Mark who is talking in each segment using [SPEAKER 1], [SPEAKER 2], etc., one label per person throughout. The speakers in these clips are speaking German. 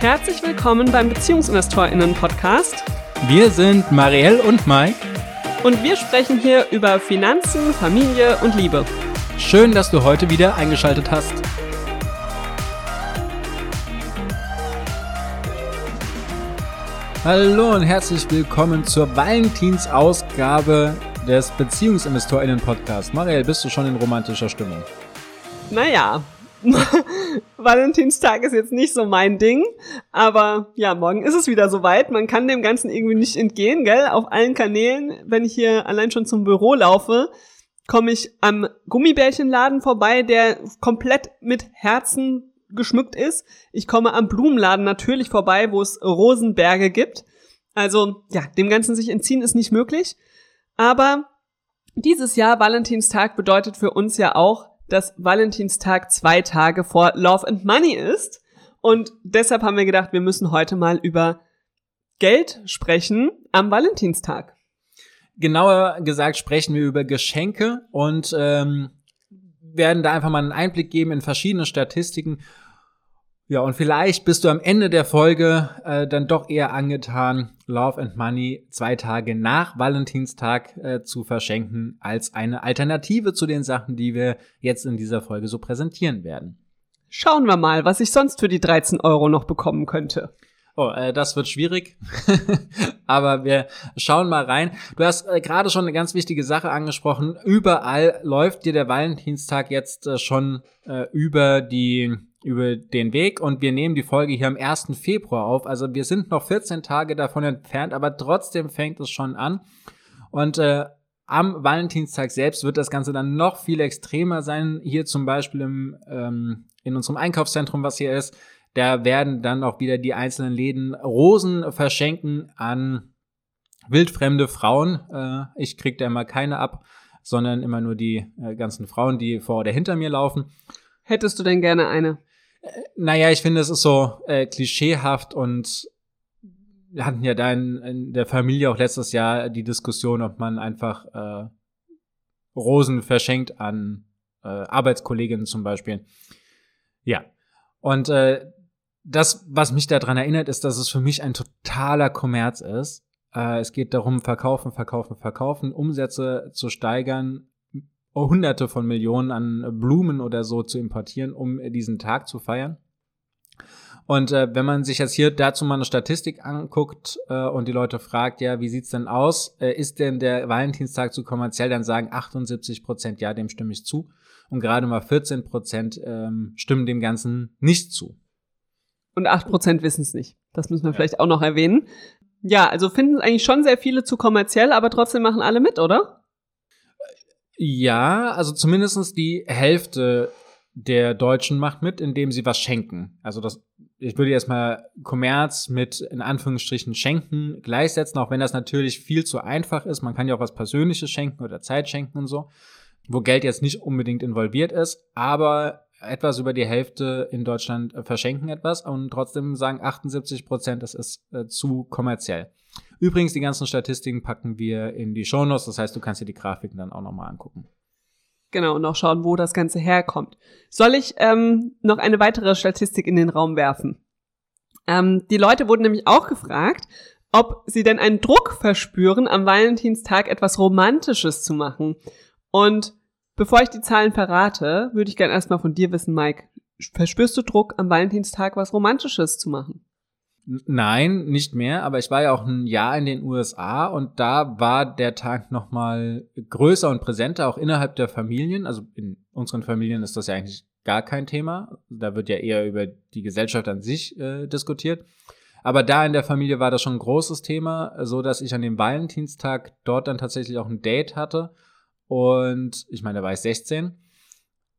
[SPEAKER 1] Herzlich willkommen beim BeziehungsinvestorInnen-Podcast.
[SPEAKER 2] Wir sind Marielle und Mike.
[SPEAKER 1] Und wir sprechen hier über Finanzen, Familie und Liebe.
[SPEAKER 2] Schön, dass du heute wieder eingeschaltet hast. Hallo und herzlich willkommen zur Valentinsausgabe des BeziehungsinvestorInnen-Podcasts. Marielle, bist du schon in romantischer Stimmung?
[SPEAKER 1] Naja, Valentinstag ist jetzt nicht so mein Ding, aber ja, morgen ist es wieder soweit. Man kann dem Ganzen irgendwie nicht entgehen, gell? Auf allen Kanälen, wenn ich hier allein schon zum Büro laufe, komme ich am Gummibärchenladen vorbei, der komplett mit Herzen geschmückt ist. Ich komme am Blumenladen natürlich vorbei, wo es Rosenberge gibt. Also ja, dem Ganzen sich entziehen ist nicht möglich. Aber dieses Jahr Valentinstag bedeutet für uns ja auch, dass Valentinstag zwei Tage vor Love and Money ist. Und deshalb haben wir gedacht, wir müssen heute mal über Geld sprechen am Valentinstag.
[SPEAKER 2] Genauer gesagt sprechen wir über Geschenke und ähm, werden da einfach mal einen Einblick geben in verschiedene Statistiken ja, und vielleicht bist du am Ende der Folge äh, dann doch eher angetan, Love and Money zwei Tage nach Valentinstag äh, zu verschenken, als eine Alternative zu den Sachen, die wir jetzt in dieser Folge so präsentieren werden.
[SPEAKER 1] Schauen wir mal, was ich sonst für die 13 Euro noch bekommen könnte.
[SPEAKER 2] Oh, äh, das wird schwierig. Aber wir schauen mal rein. Du hast äh, gerade schon eine ganz wichtige Sache angesprochen. Überall läuft dir der Valentinstag jetzt äh, schon äh, über die über den Weg und wir nehmen die Folge hier am 1. Februar auf. Also wir sind noch 14 Tage davon entfernt, aber trotzdem fängt es schon an. Und äh, am Valentinstag selbst wird das Ganze dann noch viel extremer sein. Hier zum Beispiel im, ähm, in unserem Einkaufszentrum, was hier ist, da werden dann auch wieder die einzelnen Läden Rosen verschenken an wildfremde Frauen. Äh, ich krieg da immer keine ab, sondern immer nur die äh, ganzen Frauen, die vor oder hinter mir laufen.
[SPEAKER 1] Hättest du denn gerne eine?
[SPEAKER 2] Naja, ich finde, es ist so äh, klischeehaft und wir hatten ja da in, in, der Familie auch letztes Jahr die Diskussion, ob man einfach äh, Rosen verschenkt an äh, Arbeitskolleginnen zum Beispiel. Ja. Und äh, das, was mich daran erinnert, ist, dass es für mich ein totaler Kommerz ist. Äh, es geht darum, verkaufen, verkaufen, verkaufen, Umsätze zu steigern, hunderte von Millionen an Blumen oder so zu importieren, um diesen Tag zu feiern. Und äh, wenn man sich jetzt hier dazu mal eine Statistik anguckt äh, und die Leute fragt, ja, wie sieht's denn aus? Äh, ist denn der Valentinstag zu kommerziell? Dann sagen 78 Prozent, ja, dem stimme ich zu. Und gerade mal 14 Prozent ähm, stimmen dem Ganzen nicht zu.
[SPEAKER 1] Und 8 Prozent wissen es nicht. Das müssen wir ja. vielleicht auch noch erwähnen. Ja, also finden es eigentlich schon sehr viele zu kommerziell, aber trotzdem machen alle mit, oder?
[SPEAKER 2] Ja, also zumindestens die Hälfte der Deutschen macht mit, indem sie was schenken. Also das, ich würde jetzt mal Kommerz mit in Anführungsstrichen schenken gleichsetzen, auch wenn das natürlich viel zu einfach ist. Man kann ja auch was Persönliches schenken oder Zeit schenken und so, wo Geld jetzt nicht unbedingt involviert ist, aber etwas über die Hälfte in Deutschland verschenken etwas und trotzdem sagen 78 Prozent, das ist äh, zu kommerziell. Übrigens, die ganzen Statistiken packen wir in die Shownotes, das heißt, du kannst dir die Grafiken dann auch nochmal angucken.
[SPEAKER 1] Genau, und auch schauen, wo das Ganze herkommt. Soll ich ähm, noch eine weitere Statistik in den Raum werfen? Ähm, die Leute wurden nämlich auch gefragt, ob sie denn einen Druck verspüren, am Valentinstag etwas Romantisches zu machen. Und bevor ich die Zahlen verrate, würde ich gerne erstmal von dir wissen, Mike. Verspürst du Druck, am Valentinstag was Romantisches zu machen?
[SPEAKER 2] Nein, nicht mehr, aber ich war ja auch ein Jahr in den USA und da war der Tag noch mal größer und präsenter, auch innerhalb der Familien. Also in unseren Familien ist das ja eigentlich gar kein Thema. Da wird ja eher über die Gesellschaft an sich äh, diskutiert. Aber da in der Familie war das schon ein großes Thema, so dass ich an dem Valentinstag dort dann tatsächlich auch ein Date hatte. Und ich meine, da war ich 16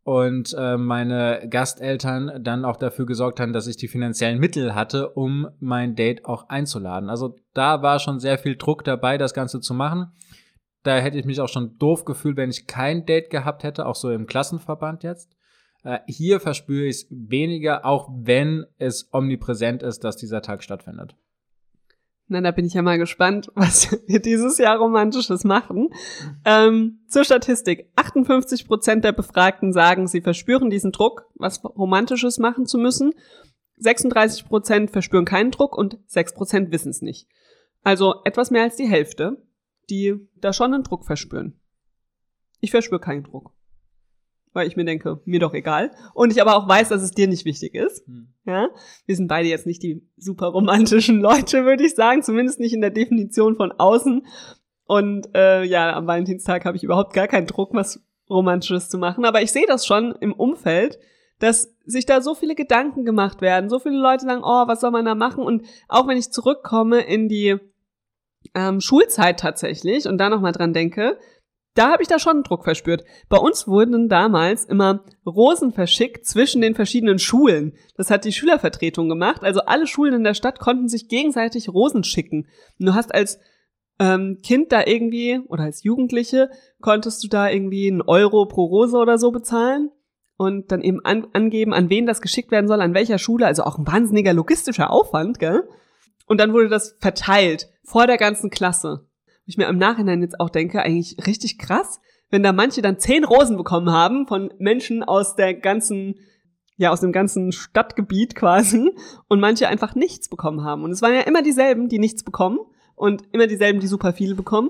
[SPEAKER 2] und äh, meine Gasteltern dann auch dafür gesorgt haben, dass ich die finanziellen Mittel hatte, um mein Date auch einzuladen. Also da war schon sehr viel Druck dabei, das Ganze zu machen. Da hätte ich mich auch schon doof gefühlt, wenn ich kein Date gehabt hätte, auch so im Klassenverband jetzt. Äh, hier verspüre ich es weniger, auch wenn es omnipräsent ist, dass dieser Tag stattfindet.
[SPEAKER 1] Na, da bin ich ja mal gespannt, was wir dieses Jahr Romantisches machen. Ähm, zur Statistik. 58 Prozent der Befragten sagen, sie verspüren diesen Druck, was Romantisches machen zu müssen. 36 Prozent verspüren keinen Druck und 6 Prozent wissen es nicht. Also etwas mehr als die Hälfte, die da schon einen Druck verspüren. Ich verspüre keinen Druck. Weil ich mir denke, mir doch egal. Und ich aber auch weiß, dass es dir nicht wichtig ist.
[SPEAKER 2] Hm.
[SPEAKER 1] Ja, wir sind beide jetzt nicht die super romantischen Leute, würde ich sagen, zumindest nicht in der Definition von außen. Und äh, ja, am Valentinstag habe ich überhaupt gar keinen Druck, was Romantisches zu machen. Aber ich sehe das schon im Umfeld, dass sich da so viele Gedanken gemacht werden. So viele Leute sagen, oh, was soll man da machen? Und auch wenn ich zurückkomme in die ähm, Schulzeit tatsächlich und da nochmal dran denke, da habe ich da schon einen Druck verspürt. Bei uns wurden damals immer Rosen verschickt zwischen den verschiedenen Schulen. Das hat die Schülervertretung gemacht. Also alle Schulen in der Stadt konnten sich gegenseitig Rosen schicken. Und du hast als ähm, Kind da irgendwie oder als Jugendliche konntest du da irgendwie einen Euro pro Rose oder so bezahlen und dann eben an, angeben, an wen das geschickt werden soll, an welcher Schule. Also auch ein wahnsinniger logistischer Aufwand, gell? Und dann wurde das verteilt vor der ganzen Klasse ich mir im Nachhinein jetzt auch denke, eigentlich richtig krass, wenn da manche dann zehn Rosen bekommen haben von Menschen aus der ganzen, ja, aus dem ganzen Stadtgebiet quasi und manche einfach nichts bekommen haben. Und es waren ja immer dieselben, die nichts bekommen und immer dieselben, die super viele bekommen.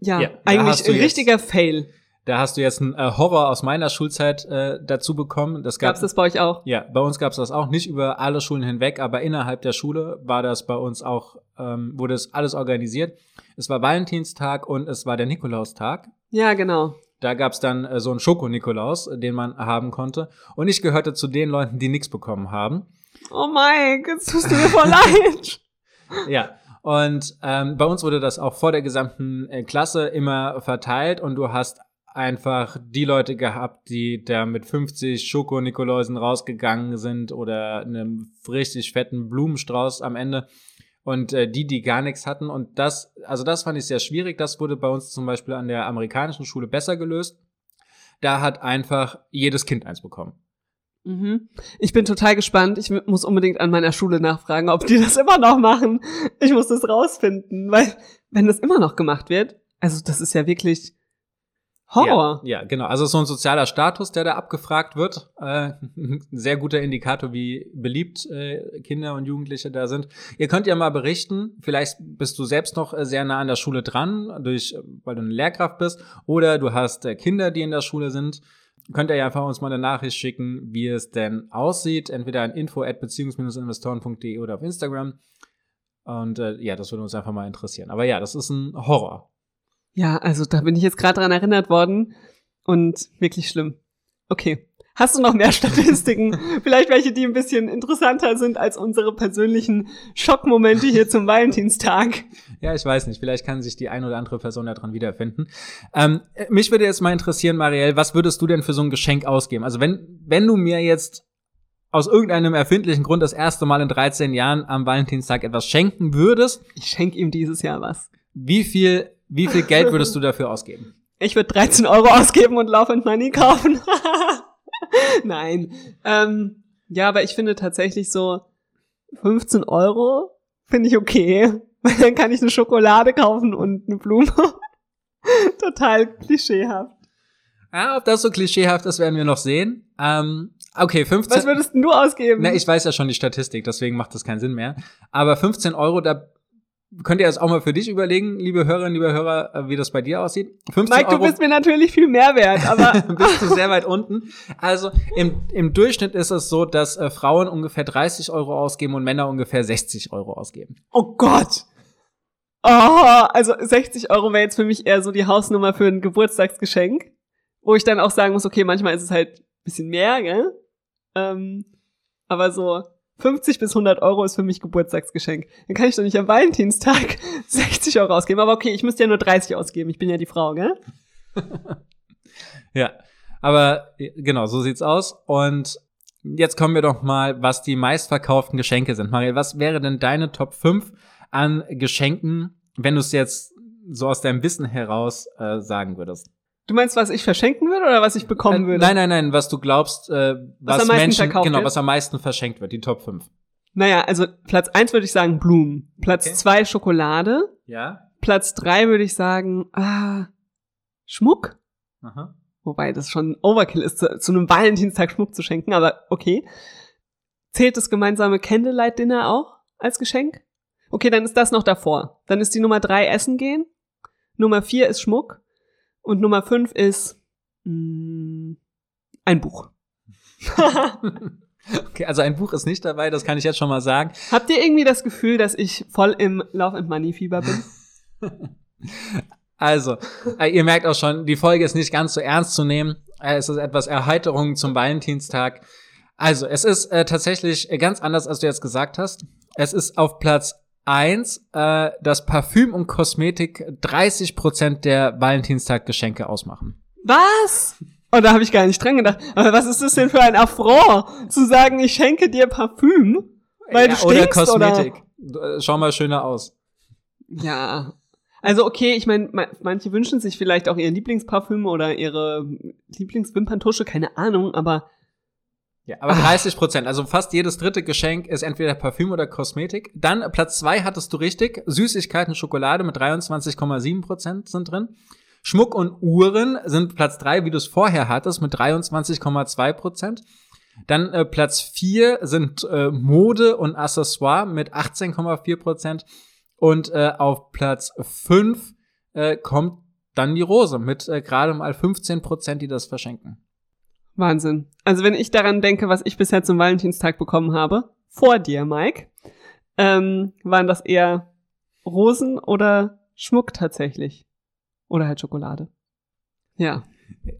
[SPEAKER 1] Ja,
[SPEAKER 2] Ja,
[SPEAKER 1] eigentlich ein richtiger Fail.
[SPEAKER 2] Da hast du jetzt einen äh, Horror aus meiner Schulzeit äh, dazu bekommen. Das gab
[SPEAKER 1] Gab's das bei euch auch?
[SPEAKER 2] Ja, bei uns gab es das auch nicht über alle Schulen hinweg, aber innerhalb der Schule war das bei uns auch, ähm, wurde es alles organisiert. Es war Valentinstag und es war der Nikolaustag.
[SPEAKER 1] Ja, genau.
[SPEAKER 2] Da gab es dann äh, so einen Schoko-Nikolaus, den man haben konnte. Und ich gehörte zu den Leuten, die nichts bekommen haben.
[SPEAKER 1] Oh Mike, jetzt tust du mir voll leid.
[SPEAKER 2] Ja. Und ähm, bei uns wurde das auch vor der gesamten äh, Klasse immer verteilt und du hast einfach die Leute gehabt, die da mit 50 Schoko-Nikoläusen rausgegangen sind oder einem richtig fetten Blumenstrauß am Ende und äh, die, die gar nichts hatten. Und das, also das fand ich sehr schwierig. Das wurde bei uns zum Beispiel an der amerikanischen Schule besser gelöst. Da hat einfach jedes Kind eins bekommen.
[SPEAKER 1] Mhm. Ich bin total gespannt. Ich muss unbedingt an meiner Schule nachfragen, ob die das immer noch machen. Ich muss das rausfinden, weil wenn das immer noch gemacht wird, also das ist ja wirklich Horror.
[SPEAKER 2] Ja, ja, genau. Also so ein sozialer Status, der da abgefragt wird. Äh, ein sehr guter Indikator, wie beliebt äh, Kinder und Jugendliche da sind. Ihr könnt ja mal berichten, vielleicht bist du selbst noch äh, sehr nah an der Schule dran, durch, äh, weil du eine Lehrkraft bist, oder du hast äh, Kinder, die in der Schule sind. Könnt ihr ja einfach uns mal eine Nachricht schicken, wie es denn aussieht, entweder an info at beziehungs-investoren.de oder auf Instagram. Und äh, ja, das würde uns einfach mal interessieren. Aber ja, das ist ein Horror.
[SPEAKER 1] Ja, also da bin ich jetzt gerade dran erinnert worden und wirklich schlimm. Okay. Hast du noch mehr Statistiken? Vielleicht welche, die ein bisschen interessanter sind als unsere persönlichen Schockmomente hier zum Valentinstag.
[SPEAKER 2] Ja, ich weiß nicht. Vielleicht kann sich die ein oder andere Person daran wiederfinden. Ähm, äh, mich würde jetzt mal interessieren, Marielle, was würdest du denn für so ein Geschenk ausgeben? Also wenn, wenn du mir jetzt aus irgendeinem erfindlichen Grund das erste Mal in 13 Jahren am Valentinstag etwas schenken würdest,
[SPEAKER 1] Ich schenke ihm dieses Jahr was.
[SPEAKER 2] wie viel, wie viel Geld würdest du dafür ausgeben?
[SPEAKER 1] Ich würde 13 Euro ausgeben und Love and Money kaufen. Nein. Ähm, ja, aber ich finde tatsächlich so 15 Euro finde ich okay. Weil dann kann ich eine Schokolade kaufen und eine Blume. Total klischeehaft.
[SPEAKER 2] Ja, ob das so klischeehaft ist, werden wir noch sehen. Ähm, okay, 15.
[SPEAKER 1] Was würdest du ausgeben?
[SPEAKER 2] Na, ich weiß ja schon die Statistik, deswegen macht das keinen Sinn mehr. Aber 15 Euro, da könnt ihr jetzt auch mal für dich überlegen, liebe Hörerinnen, liebe Hörer, äh, wie das bei dir aussieht. 15
[SPEAKER 1] Mike, du
[SPEAKER 2] Euro
[SPEAKER 1] bist mir natürlich viel mehr wert, aber
[SPEAKER 2] bist du sehr weit unten. Also im, im Durchschnitt ist es so, dass äh, Frauen ungefähr 30 Euro ausgeben und Männer ungefähr 60 Euro ausgeben.
[SPEAKER 1] oh Gott. Oh, also 60 Euro wäre jetzt für mich eher so die Hausnummer für ein Geburtstagsgeschenk, wo ich dann auch sagen muss, okay, manchmal ist es halt ein bisschen mehr, gell? Ähm, aber so 50 bis 100 Euro ist für mich Geburtstagsgeschenk. Dann kann ich doch nicht am Valentinstag 60 Euro ausgeben. Aber okay, ich müsste ja nur 30 ausgeben. Ich bin ja die Frau, gell?
[SPEAKER 2] Ja, aber äh, genau, so sieht's aus. Und jetzt kommen wir doch mal, was die meistverkauften Geschenke sind. Marielle, was wäre denn deine Top 5 an Geschenken, wenn du es jetzt so aus deinem Wissen heraus äh, sagen würdest?
[SPEAKER 1] Du meinst, was ich verschenken würde oder was ich bekommen
[SPEAKER 2] Äh,
[SPEAKER 1] würde?
[SPEAKER 2] Nein, nein, nein, was du glaubst, äh, was,
[SPEAKER 1] am meisten
[SPEAKER 2] Menschen, genau,
[SPEAKER 1] wird?
[SPEAKER 2] was am meisten verschenkt wird, die Top 5.
[SPEAKER 1] Naja, also Platz eins würde ich sagen Blumen. Platz
[SPEAKER 2] Okay.
[SPEAKER 1] zwei Schokolade.
[SPEAKER 2] Ja?
[SPEAKER 1] Platz drei würde ich sagen, ah, Schmuck.
[SPEAKER 2] Aha.
[SPEAKER 1] Wobei das schon Overkill ist, zu, zu einem Valentinstag Schmuck zu schenken, aber okay. Zählt das gemeinsame Candlelight-Dinner auch als Geschenk? Okay, dann ist das noch davor. Dann ist die Nummer drei Essen gehen. Nummer vier ist Schmuck. Und Nummer fünf ist mh, mm, ein Buch.
[SPEAKER 2] okay, also ein Buch ist nicht dabei, das kann ich jetzt schon mal sagen.
[SPEAKER 1] Habt ihr irgendwie das Gefühl, dass ich voll im Love and Money Fieber bin?
[SPEAKER 2] Also, äh, ihr merkt auch schon, die Folge ist nicht ganz so ernst zu nehmen. Äh, es ist etwas Erheiterung zum Valentinstag. Also, es ist äh, tatsächlich ganz anders, als du jetzt gesagt hast. Es ist auf Platz eins, äh, dass Parfüm und Kosmetik 30 Prozent der Valentinstag-Geschenke ausmachen.
[SPEAKER 1] Was? Und da habe ich gar nicht dran gedacht. Aber was ist das denn für ein Affront, zu sagen, ich schenke dir Parfüm? Weil ja, du stinkst, oder Kosmetik.
[SPEAKER 2] Oder? Äh, schau mal schöner aus.
[SPEAKER 1] Ja, also okay, ich meine, manche wünschen sich vielleicht auch ihren Lieblingsparfüm oder ihre Lieblingswimperntusche, keine Ahnung, aber
[SPEAKER 2] ja, aber 30 Prozent, also fast jedes dritte Geschenk ist entweder Parfüm oder Kosmetik. Dann Platz zwei hattest du richtig, Süßigkeiten, Schokolade mit 23,7 Prozent sind drin. Schmuck und Uhren sind Platz drei, wie du es vorher hattest, mit 23,2 Prozent. Dann äh, Platz vier sind äh, Mode und Accessoire mit 18,4 Prozent. Und äh, auf Platz 5 äh, kommt dann die Rose mit äh, gerade mal 15 Prozent, die das verschenken.
[SPEAKER 1] Wahnsinn. Also wenn ich daran denke, was ich bisher zum Valentinstag bekommen habe, vor dir, Mike, ähm, waren das eher Rosen oder Schmuck tatsächlich? Oder halt Schokolade. Ja.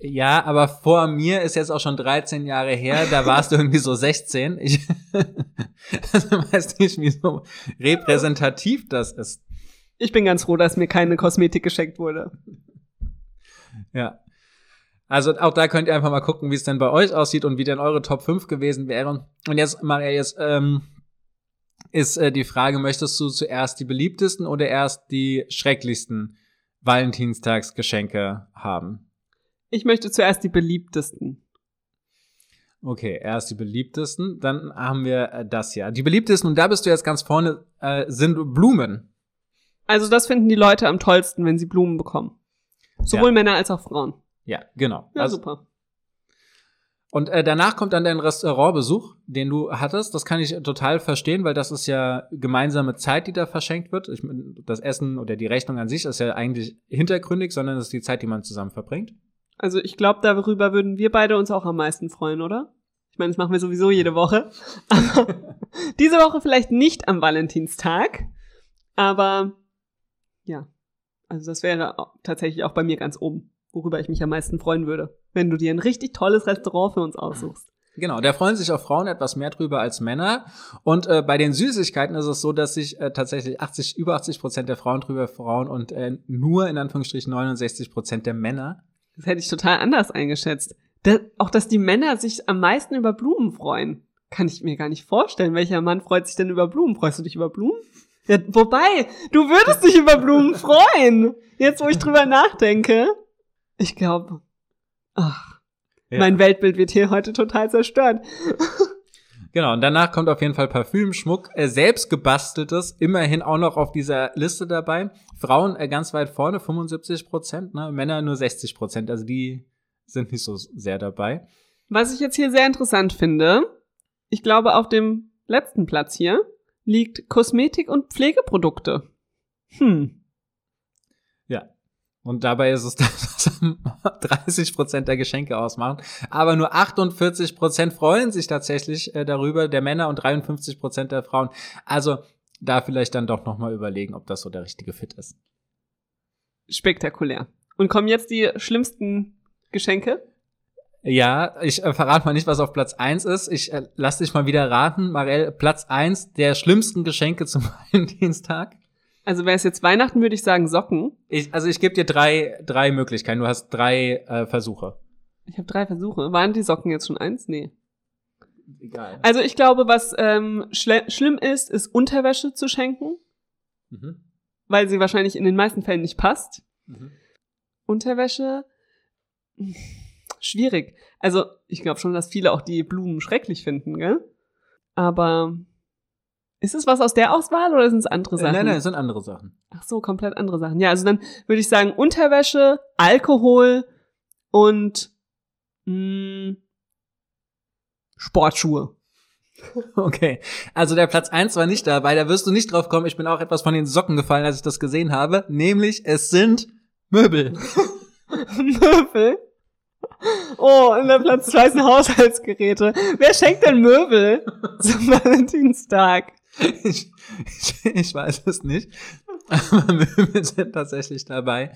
[SPEAKER 2] Ja, aber vor mir ist jetzt auch schon 13 Jahre her, da warst du irgendwie so 16. Ich also weiß nicht, wie so repräsentativ das ist.
[SPEAKER 1] Ich bin ganz froh, dass mir keine Kosmetik geschenkt wurde.
[SPEAKER 2] Ja. Also auch da könnt ihr einfach mal gucken, wie es denn bei euch aussieht und wie denn eure Top 5 gewesen wären. Und jetzt, Maria, jetzt ähm, ist äh, die Frage, möchtest du zuerst die beliebtesten oder erst die schrecklichsten Valentinstagsgeschenke haben?
[SPEAKER 1] Ich möchte zuerst die beliebtesten.
[SPEAKER 2] Okay, erst die beliebtesten. Dann haben wir äh, das hier. Die beliebtesten, und da bist du jetzt ganz vorne, äh, sind Blumen.
[SPEAKER 1] Also das finden die Leute am tollsten, wenn sie Blumen bekommen. Sowohl ja. Männer als auch Frauen.
[SPEAKER 2] Ja, genau.
[SPEAKER 1] Ja, also, super.
[SPEAKER 2] Und äh, danach kommt dann dein Restaurantbesuch, den du hattest. Das kann ich total verstehen, weil das ist ja gemeinsame Zeit, die da verschenkt wird. Ich, das Essen oder die Rechnung an sich ist ja eigentlich hintergründig, sondern es ist die Zeit, die man zusammen verbringt.
[SPEAKER 1] Also ich glaube, darüber würden wir beide uns auch am meisten freuen, oder? Ich meine, das machen wir sowieso jede Woche. Diese Woche vielleicht nicht am Valentinstag. Aber ja, also das wäre tatsächlich auch bei mir ganz oben, worüber ich mich am meisten freuen würde, wenn du dir ein richtig tolles Restaurant für uns aussuchst.
[SPEAKER 2] Genau, da freuen sich auch Frauen etwas mehr drüber als Männer. Und äh, bei den Süßigkeiten ist es so, dass sich äh, tatsächlich 80, über 80 Prozent der Frauen drüber freuen und äh, nur in Anführungsstrichen 69 Prozent der Männer.
[SPEAKER 1] Das hätte ich total anders eingeschätzt. Das, auch, dass die Männer sich am meisten über Blumen freuen. Kann ich mir gar nicht vorstellen. Welcher Mann freut sich denn über Blumen? Freust du dich über Blumen? Ja, wobei, du würdest dich über Blumen freuen. Jetzt, wo ich drüber nachdenke. Ich glaube, ach, ja. mein Weltbild wird hier heute total zerstört.
[SPEAKER 2] Genau, und danach kommt auf jeden Fall Parfüm, Schmuck, äh, selbst gebasteltes, immerhin auch noch auf dieser Liste dabei. Frauen äh, ganz weit vorne, 75 Prozent, ne? Männer nur 60 Prozent, also die sind nicht so sehr dabei.
[SPEAKER 1] Was ich jetzt hier sehr interessant finde, ich glaube, auf dem letzten Platz hier liegt Kosmetik und Pflegeprodukte. Hm.
[SPEAKER 2] Und dabei ist es das, was 30 Prozent der Geschenke ausmachen. Aber nur 48 Prozent freuen sich tatsächlich äh, darüber, der Männer und 53 Prozent der Frauen. Also da vielleicht dann doch nochmal überlegen, ob das so der richtige Fit ist.
[SPEAKER 1] Spektakulär. Und kommen jetzt die schlimmsten Geschenke?
[SPEAKER 2] Ja, ich äh, verrate mal nicht, was auf Platz eins ist. Ich äh, lass dich mal wieder raten, Marell. Platz eins der schlimmsten Geschenke zum Valentinstag.
[SPEAKER 1] Also wäre es jetzt Weihnachten, würde ich sagen Socken.
[SPEAKER 2] Ich, also ich gebe dir drei, drei Möglichkeiten. Du hast drei äh, Versuche.
[SPEAKER 1] Ich habe drei Versuche. Waren die Socken jetzt schon eins? Nee. Egal. Also ich glaube, was ähm, schlimm ist, ist Unterwäsche zu schenken. Mhm. Weil sie wahrscheinlich in den meisten Fällen nicht passt. Mhm. Unterwäsche. Schwierig. Also, ich glaube schon, dass viele auch die Blumen schrecklich finden, gell? Aber ist es was aus der Auswahl oder sind es andere Sachen?
[SPEAKER 2] Äh, nein, nein, es sind andere Sachen.
[SPEAKER 1] Ach so, komplett andere Sachen. Ja, also dann würde ich sagen Unterwäsche, Alkohol und mh, hm, Sportschuhe.
[SPEAKER 2] Okay, also der Platz eins war nicht dabei, da wirst du nicht drauf kommen. Ich bin auch etwas von den Socken gefallen, als ich das gesehen habe. Nämlich, es sind Möbel.
[SPEAKER 1] Möbel? Oh, in der Platz 2 sind Haushaltsgeräte. Wer schenkt denn Möbel zum Valentinstag?
[SPEAKER 2] Ich, ich, ich weiß es nicht. Aber Möbel sind tatsächlich dabei.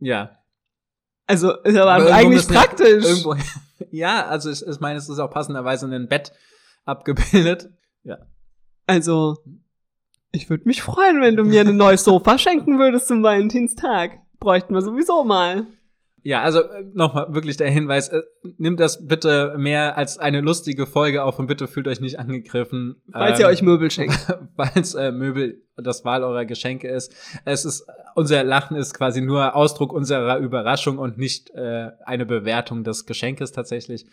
[SPEAKER 2] Ja.
[SPEAKER 1] Also, ist aber,
[SPEAKER 2] Aber
[SPEAKER 1] eigentlich
[SPEAKER 2] müssen ja
[SPEAKER 1] praktisch.
[SPEAKER 2] Irgendwo, ja, also ich, ich meine, es ist auch passenderweise in ein Bett abgebildet. Ja.
[SPEAKER 1] Also, ich würde mich freuen, wenn du mir ein neues Sofa schenken würdest zum Valentinstag. Bräuchten wir sowieso mal.
[SPEAKER 2] Ja, also nochmal wirklich der Hinweis, äh, nimmt das bitte mehr als eine lustige Folge auf und bitte fühlt euch nicht angegriffen.
[SPEAKER 1] Falls
[SPEAKER 2] ähm,
[SPEAKER 1] ihr euch Möbel schenkt.
[SPEAKER 2] weil es äh, Möbel das Wahl eurer Geschenke ist. Es ist unser Lachen ist quasi nur Ausdruck unserer Überraschung und nicht äh, eine Bewertung des Geschenkes tatsächlich.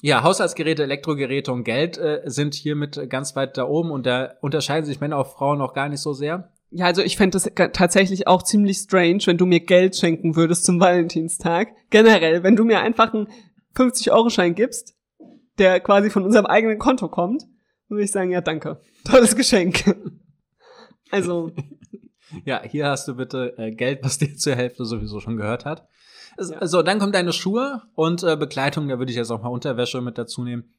[SPEAKER 2] Ja, Haushaltsgeräte, Elektrogeräte und Geld äh, sind hiermit ganz weit da oben und da unterscheiden sich Männer auf Frauen auch gar nicht so sehr.
[SPEAKER 1] Ja, also ich fände das ga- tatsächlich auch ziemlich strange, wenn du mir Geld schenken würdest zum Valentinstag. Generell, wenn du mir einfach einen 50-Euro-Schein gibst, der quasi von unserem eigenen Konto kommt, würde ich sagen, ja, danke. Tolles Geschenk. Also,
[SPEAKER 2] Ja, hier hast du bitte äh, Geld, was dir zur Hälfte sowieso schon gehört hat. Es-
[SPEAKER 1] Ja.
[SPEAKER 2] So, dann kommen deine Schuhe und äh, Bekleidung, da würde ich jetzt auch mal Unterwäsche mit dazu nehmen.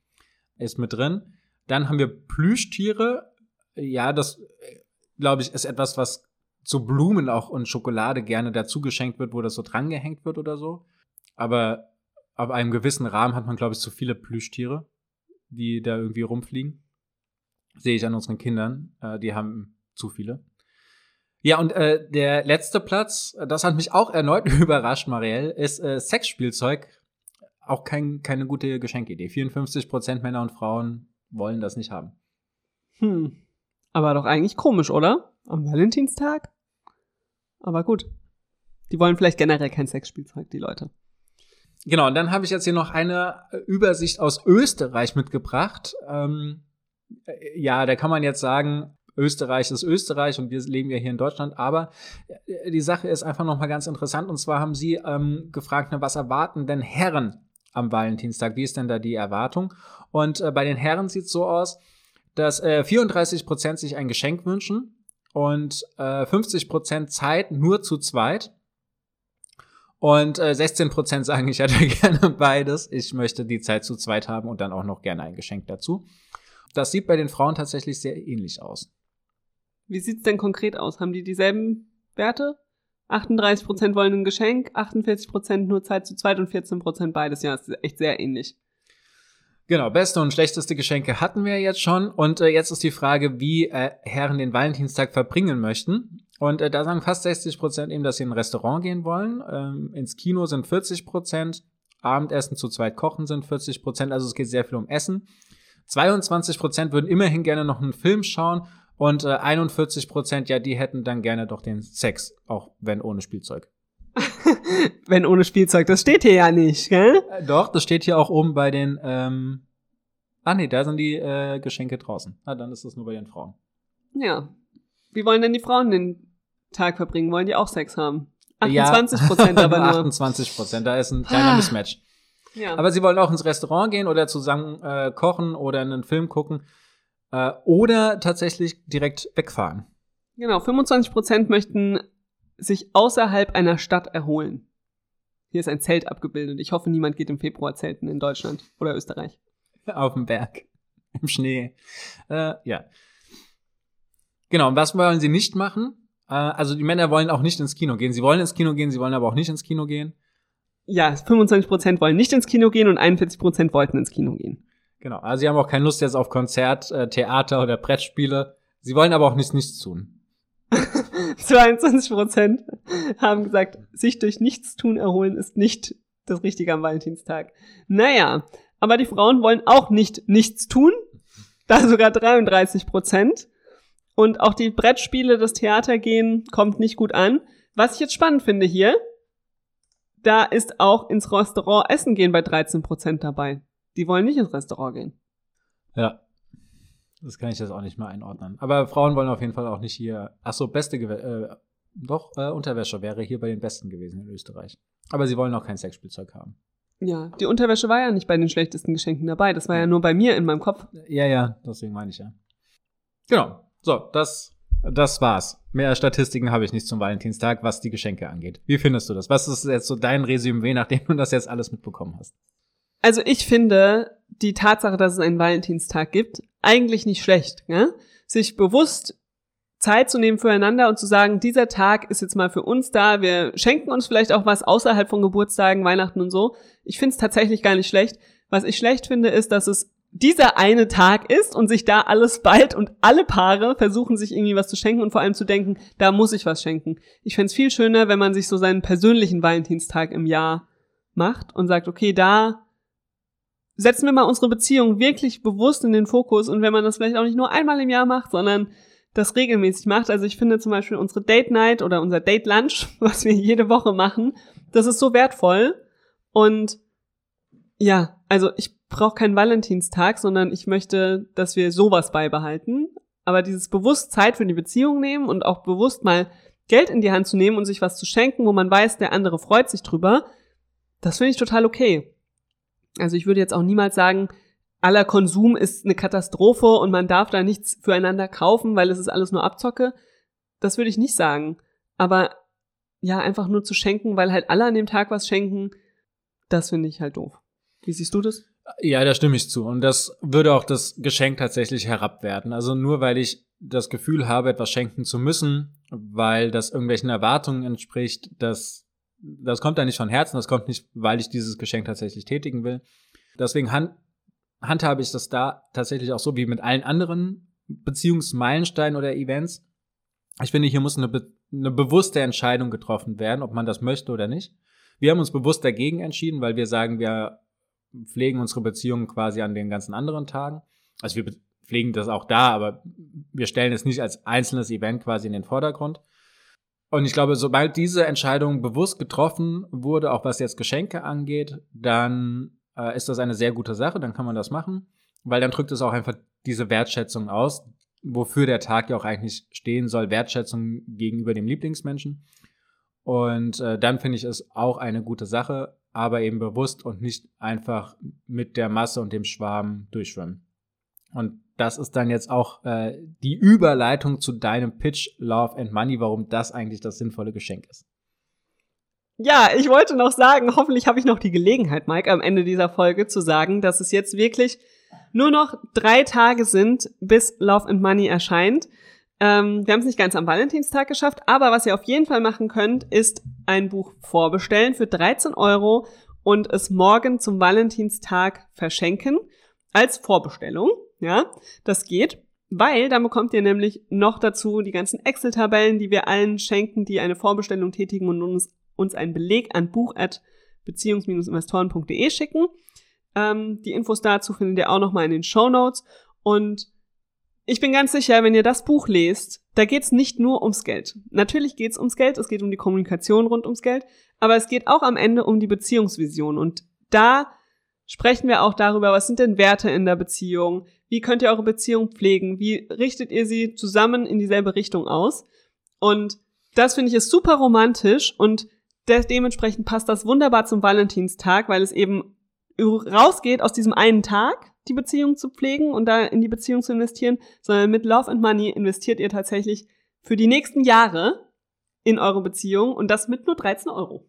[SPEAKER 2] Ist mit drin. Dann haben wir Plüschtiere. Ja, das, glaube ich, ist etwas, was zu Blumen auch und Schokolade gerne dazu geschenkt wird, wo das so drangehängt wird oder so. Aber ab einem gewissen Rahmen hat man, glaube ich, zu viele Plüschtiere, die da irgendwie rumfliegen. Sehe ich an unseren Kindern. Äh, die haben zu viele. Ja, und äh, der letzte Platz, äh, das hat mich auch erneut überrascht, Marielle, ist äh, Sexspielzeug. Auch kein, keine gute Geschenkidee. 54% Männer und Frauen wollen das nicht haben.
[SPEAKER 1] hm. Aber doch eigentlich komisch, oder? Am Valentinstag? Aber gut. Die wollen vielleicht generell kein Sexspielzeug, die Leute.
[SPEAKER 2] Genau, und dann habe ich jetzt hier noch eine äh, Übersicht aus Österreich mitgebracht. Ähm, äh, ja, da kann man jetzt sagen, Österreich ist Österreich und wir leben ja hier in Deutschland, aber äh, die Sache ist einfach noch mal ganz interessant und zwar haben sie ähm, gefragt, na, was erwarten denn Herren am Valentinstag? Wie ist denn da die Erwartung? Und äh, bei den Herren sieht es so aus, dass äh, 34 Prozent sich ein Geschenk wünschen und äh, 50 Prozent Zeit nur zu zweit. Und äh, 16% sagen, ich hätte gerne beides. Ich möchte die Zeit zu zweit haben und dann auch noch gerne ein Geschenk dazu. Das sieht bei den Frauen tatsächlich sehr ähnlich aus.
[SPEAKER 1] Wie sieht's denn konkret aus? Haben die dieselben Werte? 38% wollen ein Geschenk, 48% nur Zeit zu zweit und 14% beides. Ja, das ist echt sehr ähnlich.
[SPEAKER 2] Genau, beste und schlechteste Geschenke hatten wir jetzt schon. Und äh, jetzt ist die Frage, wie äh, Herren den Valentinstag verbringen möchten. Und äh, da sagen fast 60 Prozent eben, dass sie in ein Restaurant gehen wollen. Ähm, ins Kino sind 40 Prozent. Abendessen zu zweit kochen sind 40 Prozent. Also es geht sehr viel um Essen. 22 Prozent würden immerhin gerne noch einen Film schauen. Und äh, 41 Prozent, ja, die hätten dann gerne doch den Sex, auch wenn ohne Spielzeug.
[SPEAKER 1] Wenn ohne Spielzeug, das steht hier ja nicht, gell?
[SPEAKER 2] Äh, doch, das steht hier auch oben bei den. Ähm ah, nee, da sind die äh, Geschenke draußen. Ah, dann ist das nur bei den Frauen.
[SPEAKER 1] Ja. Wie wollen denn die Frauen den Tag verbringen? Wollen die auch Sex haben?
[SPEAKER 2] Ja.
[SPEAKER 1] 28 Prozent aber nur.
[SPEAKER 2] 28 Prozent, da ist ein kleiner
[SPEAKER 1] Ah.
[SPEAKER 2] Mismatch.
[SPEAKER 1] Ja.
[SPEAKER 2] Aber sie wollen auch ins Restaurant gehen oder zusammen äh, kochen oder einen Film gucken äh, oder tatsächlich direkt wegfahren.
[SPEAKER 1] genau, 25 Prozent möchten sich außerhalb einer Stadt erholen. Hier ist ein Zelt abgebildet. Ich hoffe, niemand geht im Februar zelten in Deutschland oder Österreich.
[SPEAKER 2] Auf dem Berg, im Schnee. Äh, ja. Genau, und was wollen sie nicht machen? Äh, also die Männer wollen auch nicht ins Kino gehen. Sie wollen ins Kino gehen, sie wollen aber auch nicht ins Kino gehen.
[SPEAKER 1] Ja, 25 Prozent wollen nicht ins Kino gehen und 41 Prozent wollten ins Kino gehen.
[SPEAKER 2] Genau, also sie haben auch keine Lust jetzt auf Konzert, äh, Theater oder Brettspiele. Sie wollen aber auch nichts, nichts tun.
[SPEAKER 1] 22 Prozent haben gesagt, sich durch Nichtstun erholen ist nicht das Richtige am Valentinstag. Naja, aber die Frauen wollen auch nicht nichts tun. Da sogar 33 Prozent. Und auch die Brettspiele, das Theater gehen, kommt nicht gut an. Was ich jetzt spannend finde hier, da ist auch ins Restaurant essen gehen bei 13 Prozent dabei. Die wollen nicht ins Restaurant gehen.
[SPEAKER 2] Ja. Das kann ich jetzt auch nicht mehr einordnen. Aber Frauen wollen auf jeden Fall auch nicht hier. Ach so, beste Gew äh, doch äh, Unterwäsche wäre hier bei den besten gewesen in Österreich. Aber sie wollen auch kein Sexspielzeug haben.
[SPEAKER 1] Ja, die Unterwäsche war ja nicht bei den schlechtesten Geschenken dabei. Das war ja nur bei mir in meinem Kopf.
[SPEAKER 2] Ja, ja, deswegen meine ich ja. Genau. So, das, das war's. Mehr Statistiken habe ich nicht zum Valentinstag, was die Geschenke angeht. Wie findest du das? Was ist jetzt so dein Resümee, nachdem du das jetzt alles mitbekommen hast?
[SPEAKER 1] Also ich finde die Tatsache, dass es einen Valentinstag gibt, eigentlich nicht schlecht. Ne? Sich bewusst Zeit zu nehmen füreinander und zu sagen, dieser Tag ist jetzt mal für uns da, wir schenken uns vielleicht auch was außerhalb von Geburtstagen, Weihnachten und so. Ich finde es tatsächlich gar nicht schlecht. Was ich schlecht finde, ist, dass es dieser eine Tag ist und sich da alles bald und alle Paare versuchen sich irgendwie was zu schenken und vor allem zu denken, da muss ich was schenken. Ich fände es viel schöner, wenn man sich so seinen persönlichen Valentinstag im Jahr macht und sagt, okay, da setzen wir mal unsere Beziehung wirklich bewusst in den Fokus und wenn man das vielleicht auch nicht nur einmal im Jahr macht, sondern das regelmäßig macht. Also ich finde zum Beispiel unsere Date Night oder unser Date Lunch, was wir jede Woche machen, das ist so wertvoll. Und ja, also ich brauche keinen Valentinstag, sondern ich möchte, dass wir sowas beibehalten. Aber dieses bewusst Zeit für die Beziehung nehmen und auch bewusst mal Geld in die Hand zu nehmen und sich was zu schenken, wo man weiß, der andere freut sich drüber, das finde ich total okay. Also ich würde jetzt auch niemals sagen, aller Konsum ist eine Katastrophe und man darf da nichts füreinander kaufen, weil es ist alles nur Abzocke. Das würde ich nicht sagen. Aber ja, einfach nur zu schenken, weil halt alle an dem Tag was schenken, das finde ich halt doof. Wie siehst du das?
[SPEAKER 2] Ja, da stimme ich zu. Und das würde auch das Geschenk tatsächlich herabwerten. Also nur weil ich das Gefühl habe, etwas schenken zu müssen, weil das irgendwelchen Erwartungen entspricht, das, das kommt da nicht von Herzen, das kommt nicht, weil ich dieses Geschenk tatsächlich tätigen will. Deswegen handhabe ich das da tatsächlich auch so wie mit allen anderen Beziehungsmeilensteinen oder Events. Ich finde, hier muss eine, be eine bewusste Entscheidung getroffen werden, ob man das möchte oder nicht. Wir haben uns bewusst dagegen entschieden, weil wir sagen, wir pflegen unsere Beziehungen quasi an den ganzen anderen Tagen. Also wir pflegen das auch da, aber wir stellen es nicht als einzelnes Event quasi in den Vordergrund. Und ich glaube, sobald diese Entscheidung bewusst getroffen wurde, auch was jetzt Geschenke angeht, dann äh, ist das eine sehr gute Sache, dann kann man das machen, weil dann drückt es auch einfach diese Wertschätzung aus, wofür der Tag ja auch eigentlich stehen soll, Wertschätzung gegenüber dem Lieblingsmenschen. Und äh, dann finde ich es auch eine gute Sache, aber eben bewusst und nicht einfach mit der Masse und dem Schwarm durchschwimmen. Und das ist dann jetzt auch äh, die Überleitung zu deinem Pitch Love and Money, warum das eigentlich das sinnvolle Geschenk ist.
[SPEAKER 1] Ja, ich wollte noch sagen, hoffentlich habe ich noch die Gelegenheit, Mike, am Ende dieser Folge zu sagen, dass es jetzt wirklich nur noch drei Tage sind, bis Love and Money erscheint. Ähm, wir haben es nicht ganz am Valentinstag geschafft, aber was ihr auf jeden Fall machen könnt, ist ein Buch vorbestellen für 13 Euro und es morgen zum Valentinstag verschenken als Vorbestellung. Ja, das geht, weil dann bekommt ihr nämlich noch dazu die ganzen Excel-Tabellen, die wir allen schenken, die eine Vorbestellung tätigen und uns uns einen Beleg an buch.beziehungs-investoren.de schicken. Ähm, die Infos dazu findet ihr auch nochmal in den Show Notes. Und ich bin ganz sicher, wenn ihr das Buch lest, da geht's nicht nur ums Geld. Natürlich geht's ums Geld, es geht um die Kommunikation rund ums Geld, aber es geht auch am Ende um die Beziehungsvision. Und da sprechen wir auch darüber, was sind denn Werte in der Beziehung? Wie könnt ihr eure Beziehung pflegen? Wie richtet ihr sie zusammen in dieselbe Richtung aus? Und das finde ich ist super romantisch und de dementsprechend passt das wunderbar zum Valentinstag, weil es eben rausgeht aus diesem einen Tag, die Beziehung zu pflegen und da in die Beziehung zu investieren, sondern mit Love and Money investiert ihr tatsächlich für die nächsten Jahre in eure Beziehung und das mit nur 13 Euro.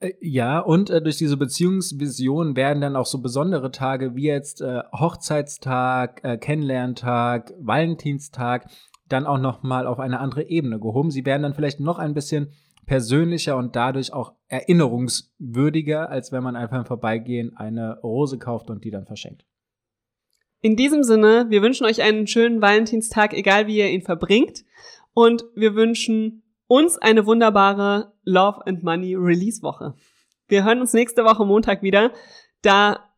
[SPEAKER 2] Äh, ja, und äh, durch diese Beziehungsvision werden dann auch so besondere Tage wie jetzt äh, Hochzeitstag, äh, Kennenlerntag, Valentinstag dann auch noch mal auf eine andere Ebene gehoben. Sie werden dann vielleicht noch ein bisschen persönlicher und dadurch auch erinnerungswürdiger, als wenn man einfach im Vorbeigehen eine Rose kauft und die dann verschenkt.
[SPEAKER 1] In diesem Sinne, wir wünschen euch einen schönen Valentinstag, egal wie ihr ihn verbringt. Und wir wünschen uns eine wunderbare Love and Money Release Woche. Wir hören uns nächste Woche Montag wieder. Da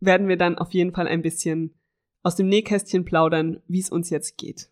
[SPEAKER 1] werden wir dann auf jeden Fall ein bisschen aus dem Nähkästchen plaudern, wie es uns jetzt geht.